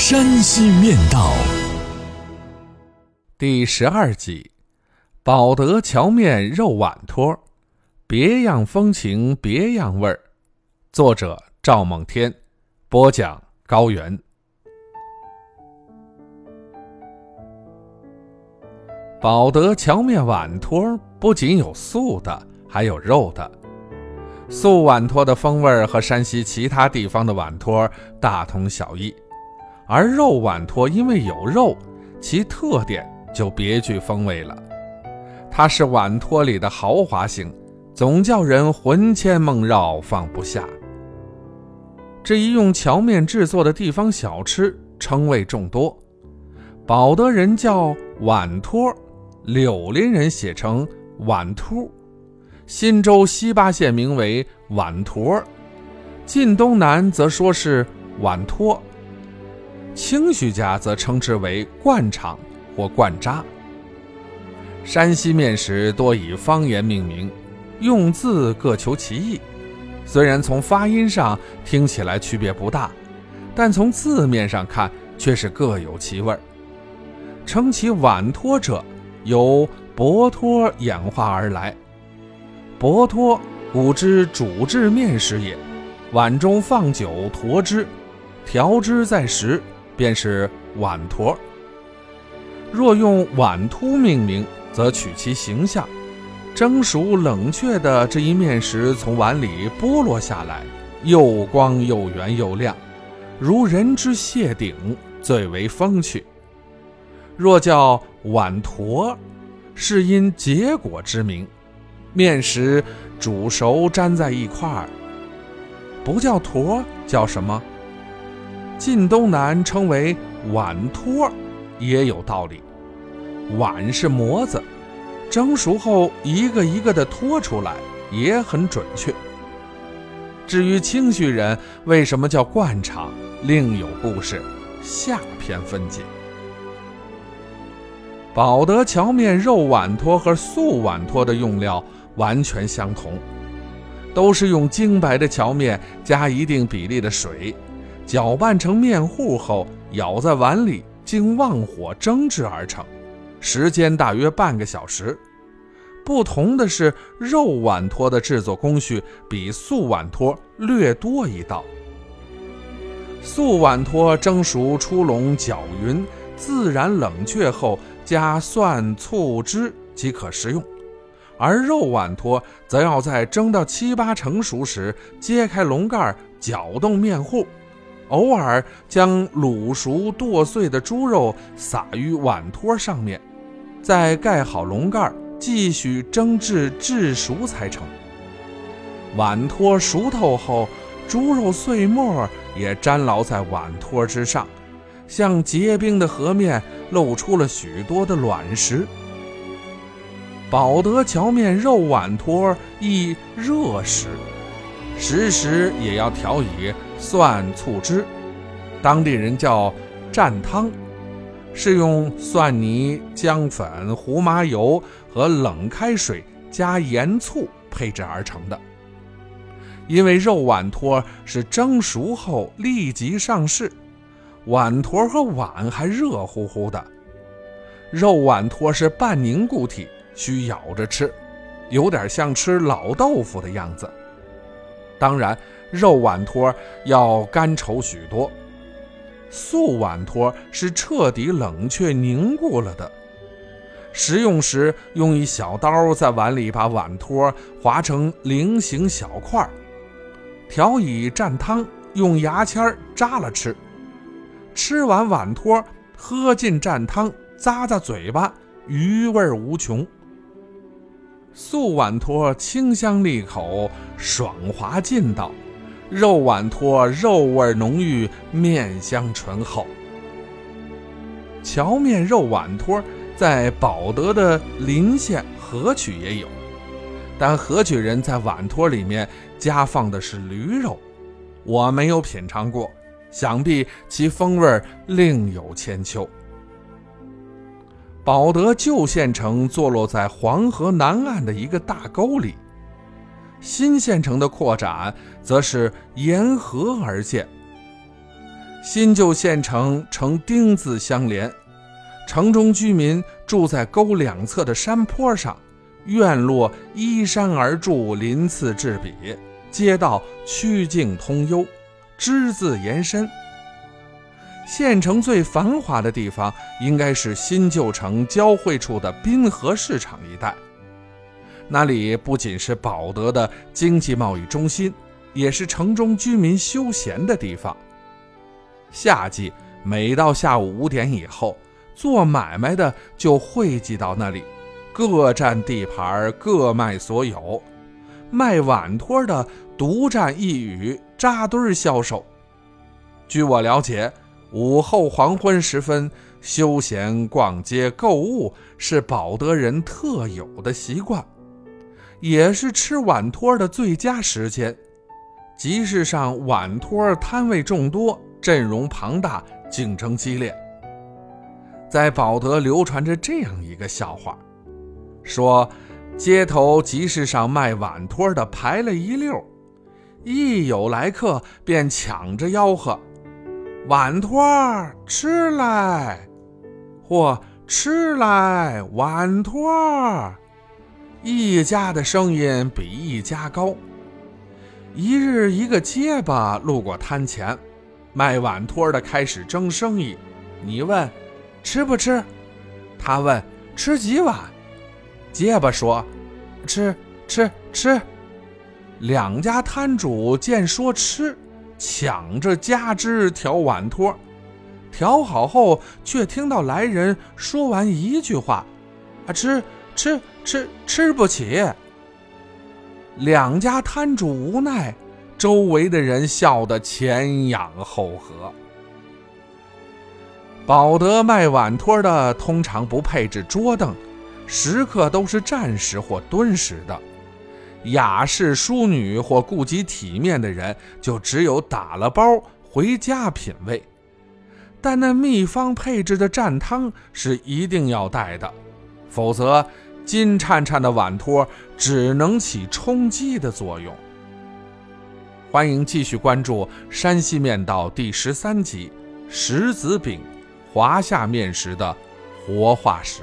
山西面道》第十二集：保德荞面肉碗托，别样风情别样味儿。作者：赵梦天，播讲。高原，保德荞面碗托不仅有素的，还有肉的。素碗托的风味和山西其他地方的碗托大同小异，而肉碗托因为有肉，其特点就别具风味了。它是碗托里的豪华型，总叫人魂牵梦绕，放不下。这一用荞面制作的地方小吃，称谓众多。保德人叫碗托，柳林人写成碗秃，忻州西八县名为碗坨，晋东南则说是碗托，清徐家则称之为灌肠或灌渣。山西面食多以方言命名，用字各求其意。虽然从发音上听起来区别不大，但从字面上看却是各有其味儿。称其碗托者，由薄托演化而来。薄托古之主制面食也，碗中放酒沱汁，调汁在食，便是碗坨。若用碗凸命名，则取其形象。蒸熟冷却的这一面食从碗里剥落下来，又光又圆又亮，如人之蟹顶，最为风趣。若叫碗坨，是因结果之名，面食煮熟粘在一块儿，不叫坨，叫什么？晋东南称为碗托，也有道理。碗是模子。蒸熟后，一个一个的托出来，也很准确。至于清徐人为什么叫灌肠，另有故事，下篇分解。保德荞面肉碗托和素碗托的用料完全相同，都是用精白的荞面加一定比例的水，搅拌成面糊后，舀在碗里，经旺火蒸制而成。时间大约半个小时。不同的是，肉碗托的制作工序比素碗托略多一道。素碗托蒸熟出笼搅匀，自然冷却后加蒜醋汁即可食用；而肉碗托则要在蒸到七八成熟时揭开笼盖，搅动面糊，偶尔将卤熟剁碎的猪肉撒于碗托上面。再盖好笼盖，继续蒸至至熟才成。碗托熟透后，猪肉碎末也粘牢在碗托之上，像结冰的河面，露出了许多的卵石。保德荞面肉碗托亦热食，食时也要调以蒜醋汁，当地人叫蘸汤。是用蒜泥、姜粉、胡麻油和冷开水加盐醋配制而成的。因为肉碗托是蒸熟后立即上市，碗托和碗还热乎乎的。肉碗托是半凝固体，需咬着吃，有点像吃老豆腐的样子。当然，肉碗托要干稠许多。素碗托是彻底冷却凝固了的。食用时，用一小刀在碗里把碗托划成菱形小块儿，调以蘸汤，用牙签扎了吃。吃完碗托，喝进蘸汤，咂咂嘴巴，余味无穷。素碗托清香利口，爽滑劲道。肉碗托肉味浓郁，面香醇厚。荞面肉碗托在保德的临县河曲也有，但河曲人在碗托里面加放的是驴肉，我没有品尝过，想必其风味另有千秋。保德旧县城坐落在黄河南岸的一个大沟里，新县城的扩展则是沿河而建。新旧县城呈丁字相连，城中居民住在沟两侧的山坡上，院落依山而筑，鳞次栉比，街道曲径通幽，之字延伸。县城最繁华的地方，应该是新旧城交汇处的滨河市场一带。那里不仅是保德的经济贸易中心，也是城中居民休闲的地方。夏季每到下午五点以后，做买卖的就汇集到那里，各占地盘，各卖所有。卖碗托的独占一隅，扎堆销售。据我了解。午后黄昏时分，休闲逛街购物是保德人特有的习惯，也是吃碗托的最佳时间。集市上碗托摊位众多，阵容庞大，竞争激烈。在保德流传着这样一个笑话，说街头集市上卖碗托的排了一溜，一有来客便抢着吆喝。碗托儿吃来，或吃来碗托儿，一家的声音比一家高。一日，一个结巴路过摊前，卖碗托儿的开始争生意。你问吃不吃？他问吃几碗？结巴说吃吃吃。两家摊主见说吃。抢着加汁调碗托，调好后，却听到来人说完一句话：“啊，吃吃吃吃不起。”两家摊主无奈，周围的人笑得前仰后合。保德卖碗托的通常不配置桌凳，食客都是站食或蹲食的。雅士淑女或顾及体面的人，就只有打了包回家品味。但那秘方配置的蘸汤是一定要带的，否则金灿灿的碗托只能起充饥的作用。欢迎继续关注《山西面道》第十三集《石子饼，华夏面食的活化石》。